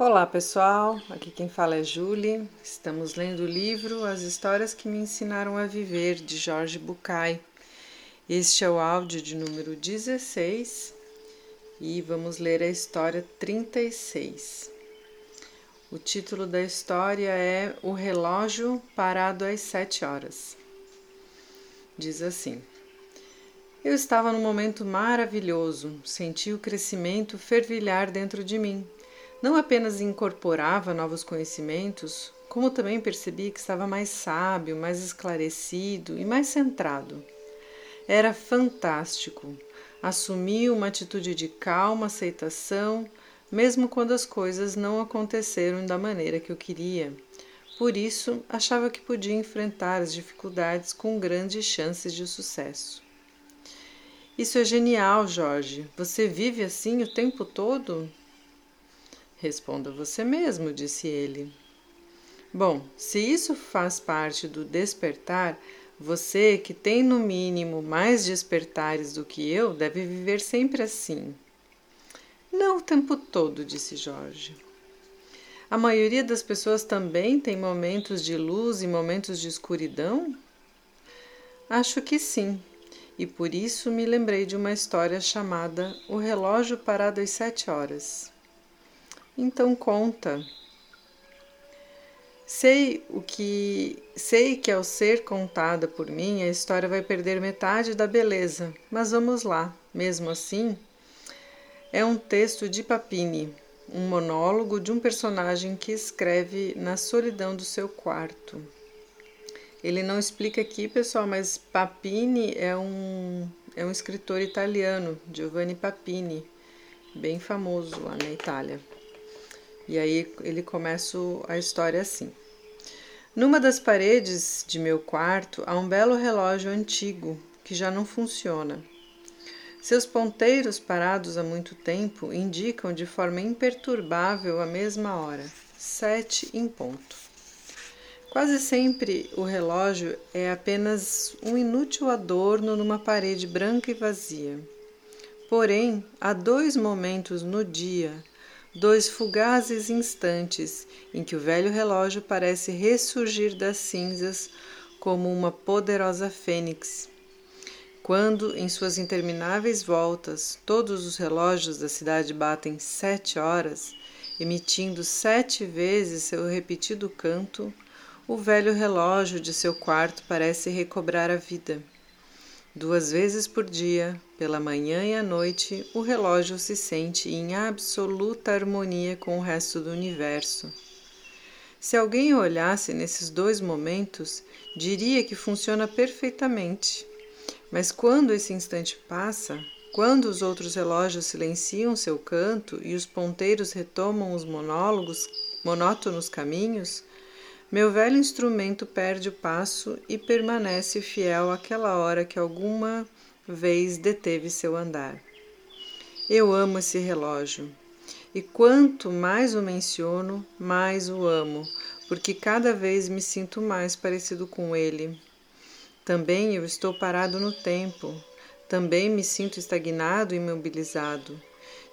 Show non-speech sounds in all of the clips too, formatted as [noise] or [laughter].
Olá pessoal, aqui quem fala é Julie. Estamos lendo o livro As Histórias que Me Ensinaram a Viver, de Jorge Bucay. Este é o áudio de número 16 e vamos ler a história 36. O título da história é O Relógio Parado às Sete Horas. Diz assim. Eu estava num momento maravilhoso, senti o crescimento fervilhar dentro de mim não apenas incorporava novos conhecimentos, como também percebi que estava mais sábio, mais esclarecido e mais centrado. Era fantástico. Assumi uma atitude de calma aceitação, mesmo quando as coisas não aconteceram da maneira que eu queria. Por isso, achava que podia enfrentar as dificuldades com grandes chances de sucesso. Isso é genial, Jorge. Você vive assim o tempo todo? Responda você mesmo, disse ele. Bom, se isso faz parte do despertar, você, que tem no mínimo mais despertares do que eu, deve viver sempre assim. Não o tempo todo, disse Jorge. A maioria das pessoas também tem momentos de luz e momentos de escuridão? Acho que sim, e por isso me lembrei de uma história chamada O Relógio Parado às Sete Horas. Então conta. Sei o que sei que ao ser contada por mim a história vai perder metade da beleza, mas vamos lá. Mesmo assim, é um texto de Papini, um monólogo de um personagem que escreve na solidão do seu quarto. Ele não explica aqui, pessoal, mas Papini é um é um escritor italiano, Giovanni Papini, bem famoso lá na Itália. E aí ele começa a história assim. Numa das paredes de meu quarto há um belo relógio antigo que já não funciona. Seus ponteiros parados há muito tempo indicam de forma imperturbável a mesma hora, sete em ponto. Quase sempre o relógio é apenas um inútil adorno numa parede branca e vazia. Porém, há dois momentos no dia dois fugazes instantes em que o velho relógio parece ressurgir das cinzas como uma poderosa fênix. Quando, em suas intermináveis voltas, todos os relógios da cidade batem sete horas, emitindo sete vezes seu repetido canto, o velho relógio de seu quarto parece recobrar a vida. Duas vezes por dia, pela manhã e à noite, o relógio se sente em absoluta harmonia com o resto do universo. Se alguém olhasse nesses dois momentos, diria que funciona perfeitamente. Mas quando esse instante passa, quando os outros relógios silenciam seu canto e os ponteiros retomam os monólogos, monótonos caminhos, meu velho instrumento perde o passo e permanece fiel àquela hora que alguma vez deteve seu andar. Eu amo esse relógio, e quanto mais o menciono, mais o amo, porque cada vez me sinto mais parecido com ele. Também eu estou parado no tempo, também me sinto estagnado e imobilizado.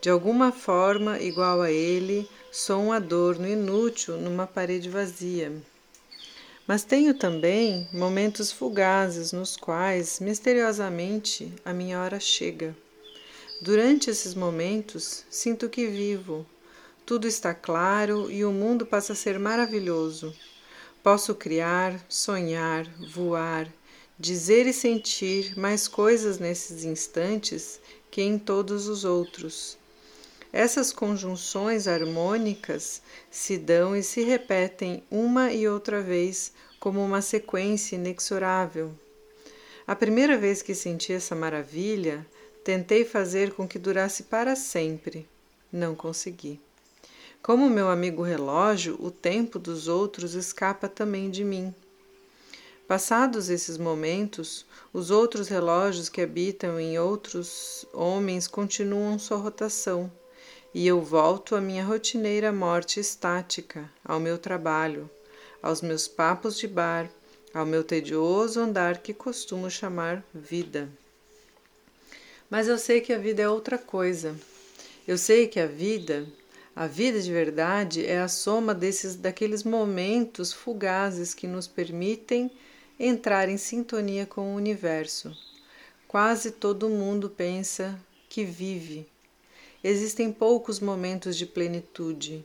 De alguma forma, igual a ele, sou um adorno inútil numa parede vazia. Mas tenho também momentos fugazes nos quais, misteriosamente, a minha hora chega. Durante esses momentos, sinto que vivo. Tudo está claro e o mundo passa a ser maravilhoso. Posso criar, sonhar, voar, dizer e sentir mais coisas nesses instantes que em todos os outros. Essas conjunções harmônicas se dão e se repetem uma e outra vez como uma sequência inexorável. A primeira vez que senti essa maravilha, tentei fazer com que durasse para sempre. Não consegui. Como meu amigo relógio, o tempo dos outros escapa também de mim. Passados esses momentos, os outros relógios que habitam em outros homens continuam sua rotação e eu volto à minha rotineira morte estática, ao meu trabalho, aos meus papos de bar, ao meu tedioso andar que costumo chamar vida. Mas eu sei que a vida é outra coisa. Eu sei que a vida, A vida de verdade é a soma desses daqueles momentos fugazes que nos permitem entrar em sintonia com o universo. Quase todo mundo pensa que vive. Existem poucos momentos de plenitude.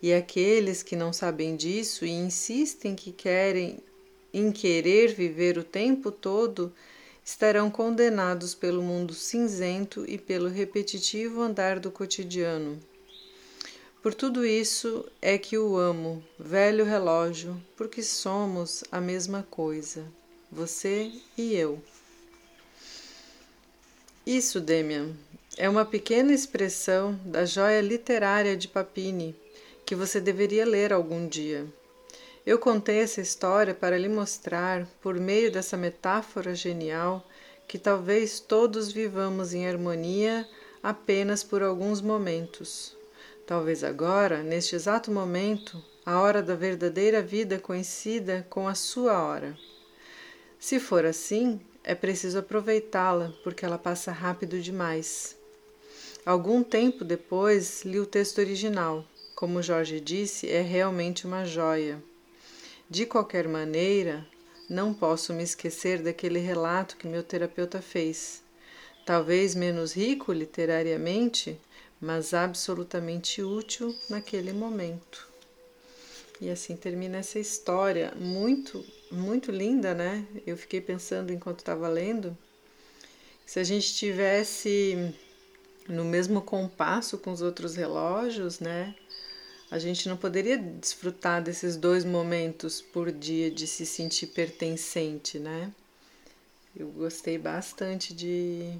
E aqueles que não sabem disso e insistem que querem em querer viver o tempo todo estarão condenados pelo mundo cinzento e pelo repetitivo andar do cotidiano. Por tudo isso é que o amo, velho relógio, porque somos a mesma coisa, você e eu. Isso, Demian, é uma pequena expressão da joia literária de Papini que você deveria ler algum dia. Eu contei essa história para lhe mostrar, por meio dessa metáfora genial, que talvez todos vivamos em harmonia apenas por alguns momentos Talvez agora, neste exato momento, a hora da verdadeira vida coincida com a sua hora. Se for assim, é preciso aproveitá-la, porque ela passa rápido demais. Algum tempo depois, li o texto original. Como Jorge disse, é realmente uma joia. De qualquer maneira, não posso me esquecer daquele relato que meu terapeuta fez. Talvez menos rico literariamente, mas absolutamente útil naquele momento. E assim termina essa história, muito, muito linda, né? Eu fiquei pensando enquanto estava lendo, se a gente tivesse no mesmo compasso com os outros relógios, né? A gente não poderia desfrutar desses dois momentos por dia de se sentir pertencente, né? Eu gostei bastante de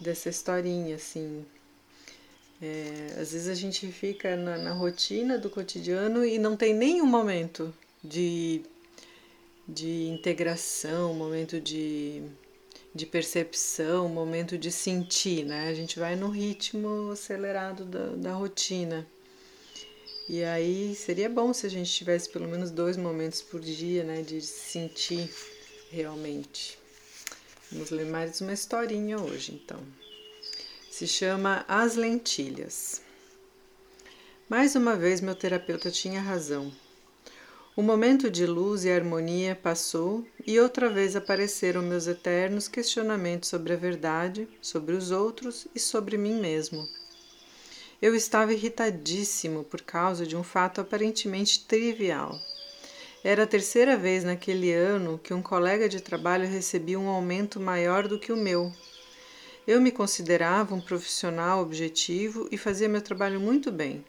dessa historinha, assim, é, às vezes a gente fica na, na, rotina do cotidiano e não tem nenhum momento de, de integração, momento de, de percepção, momento de sentir, né? A gente vai no ritmo acelerado da, da rotina. E aí seria bom se a gente tivesse pelo menos dois momentos por dia, né, de sentir realmente. Vamos ler mais uma historinha hoje, então se chama As Lentilhas. Mais uma vez, meu terapeuta tinha razão. O momento de luz e harmonia passou e outra vez apareceram meus eternos questionamentos sobre a verdade, sobre os outros e sobre mim mesmo. Eu estava irritadíssimo por causa de um fato aparentemente trivial. Era a terceira vez naquele ano que um colega de trabalho recebia um aumento maior do que o meu eu me considerava um profissional objetivo e fazia meu trabalho muito bem.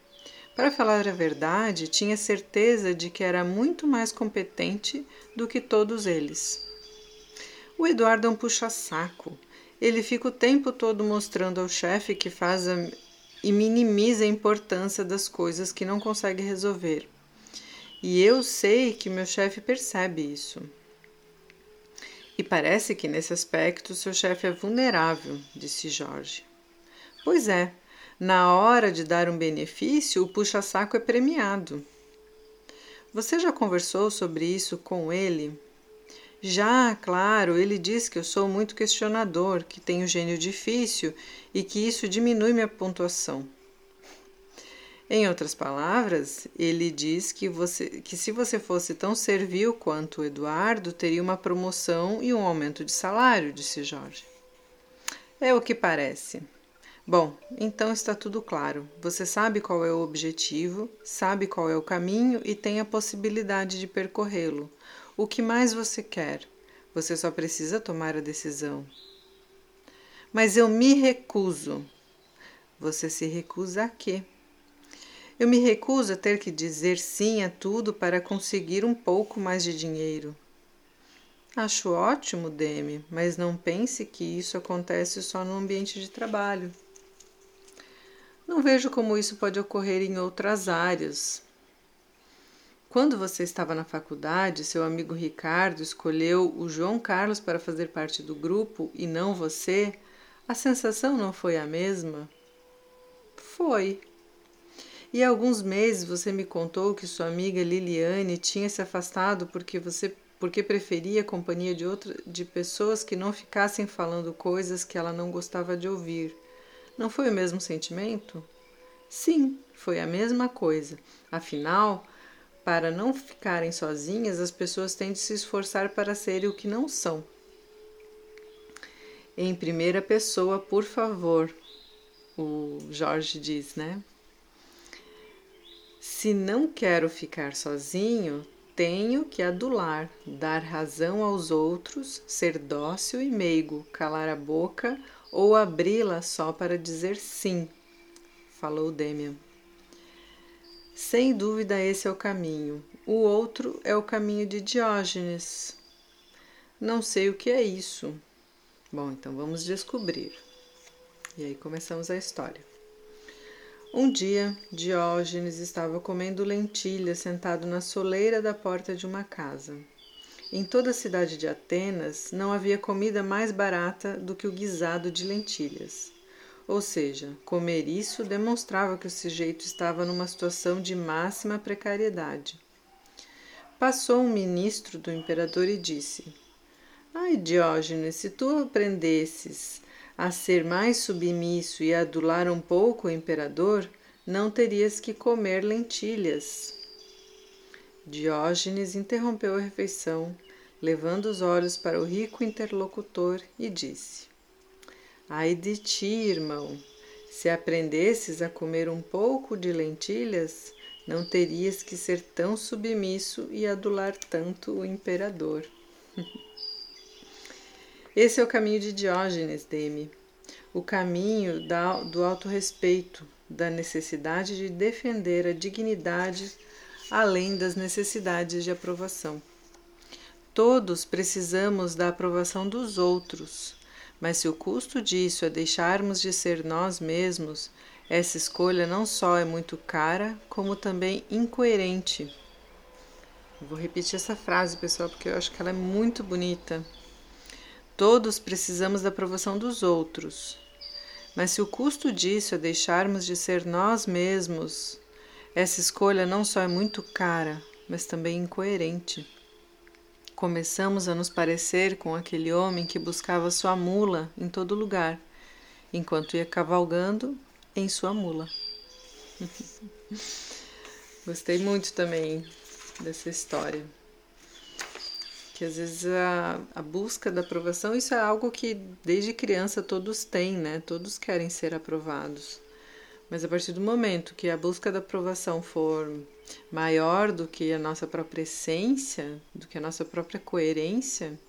Para falar a verdade, tinha certeza de que era muito mais competente do que todos eles. O Eduardo é um puxa-saco. Ele fica o tempo todo mostrando ao chefe que faz a... e minimiza a importância das coisas que não consegue resolver. E eu sei que meu chefe percebe isso. E parece que nesse aspecto seu chefe é vulnerável, disse Jorge. Pois é, na hora de dar um benefício, o puxa-saco é premiado. Você já conversou sobre isso com ele? Já, claro, ele diz que eu sou muito questionador, que tenho gênio difícil e que isso diminui minha pontuação. Em outras palavras, ele diz que, você, que se você fosse tão servil quanto o Eduardo, teria uma promoção e um aumento de salário, disse Jorge. É o que parece. Bom, então está tudo claro. Você sabe qual é o objetivo, sabe qual é o caminho e tem a possibilidade de percorrê-lo. O que mais você quer? Você só precisa tomar a decisão. Mas eu me recuso. Você se recusa a quê? Eu me recuso a ter que dizer sim a tudo para conseguir um pouco mais de dinheiro. Acho ótimo, Demi, mas não pense que isso acontece só no ambiente de trabalho. Não vejo como isso pode ocorrer em outras áreas. Quando você estava na faculdade, seu amigo Ricardo escolheu o João Carlos para fazer parte do grupo e não você, a sensação não foi a mesma? Foi. E há alguns meses você me contou que sua amiga Liliane tinha se afastado porque você porque preferia a companhia de outra, de pessoas que não ficassem falando coisas que ela não gostava de ouvir. Não foi o mesmo sentimento? Sim, foi a mesma coisa. Afinal, para não ficarem sozinhas, as pessoas têm de se esforçar para serem o que não são. Em primeira pessoa, por favor, o Jorge diz, né? Se não quero ficar sozinho, tenho que adular, dar razão aos outros, ser dócil e meigo, calar a boca ou abri-la só para dizer sim, falou Demian. Sem dúvida, esse é o caminho. O outro é o caminho de Diógenes. Não sei o que é isso. Bom, então vamos descobrir. E aí começamos a história. Um dia, Diógenes estava comendo lentilhas sentado na soleira da porta de uma casa. Em toda a cidade de Atenas não havia comida mais barata do que o guisado de lentilhas. Ou seja, comer isso demonstrava que o sujeito estava numa situação de máxima precariedade. Passou um ministro do imperador e disse: Ai, Diógenes, se tu aprendesses a ser mais submisso e adular um pouco o imperador, não terias que comer lentilhas. Diógenes interrompeu a refeição, levando os olhos para o rico interlocutor, e disse: Ai de ti, irmão, se aprendesses a comer um pouco de lentilhas, não terias que ser tão submisso e adular tanto o imperador. [laughs] Esse é o caminho de Diógenes, Deme, o caminho da, do autorrespeito, da necessidade de defender a dignidade além das necessidades de aprovação. Todos precisamos da aprovação dos outros, mas se o custo disso é deixarmos de ser nós mesmos, essa escolha não só é muito cara, como também incoerente. Vou repetir essa frase, pessoal, porque eu acho que ela é muito bonita. Todos precisamos da aprovação dos outros. Mas se o custo disso é deixarmos de ser nós mesmos, essa escolha não só é muito cara, mas também incoerente. Começamos a nos parecer com aquele homem que buscava sua mula em todo lugar, enquanto ia cavalgando em sua mula. [laughs] Gostei muito também dessa história que às vezes a, a busca da aprovação, isso é algo que desde criança todos têm, né? Todos querem ser aprovados. Mas a partir do momento que a busca da aprovação for maior do que a nossa própria essência, do que a nossa própria coerência,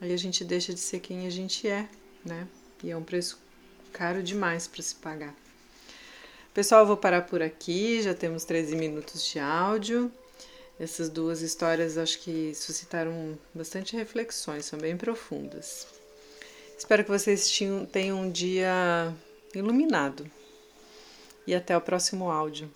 aí a gente deixa de ser quem a gente é, né? E é um preço caro demais para se pagar. Pessoal, vou parar por aqui, já temos 13 minutos de áudio. Essas duas histórias acho que suscitaram bastante reflexões, são bem profundas. Espero que vocês tenham um dia iluminado. E até o próximo áudio.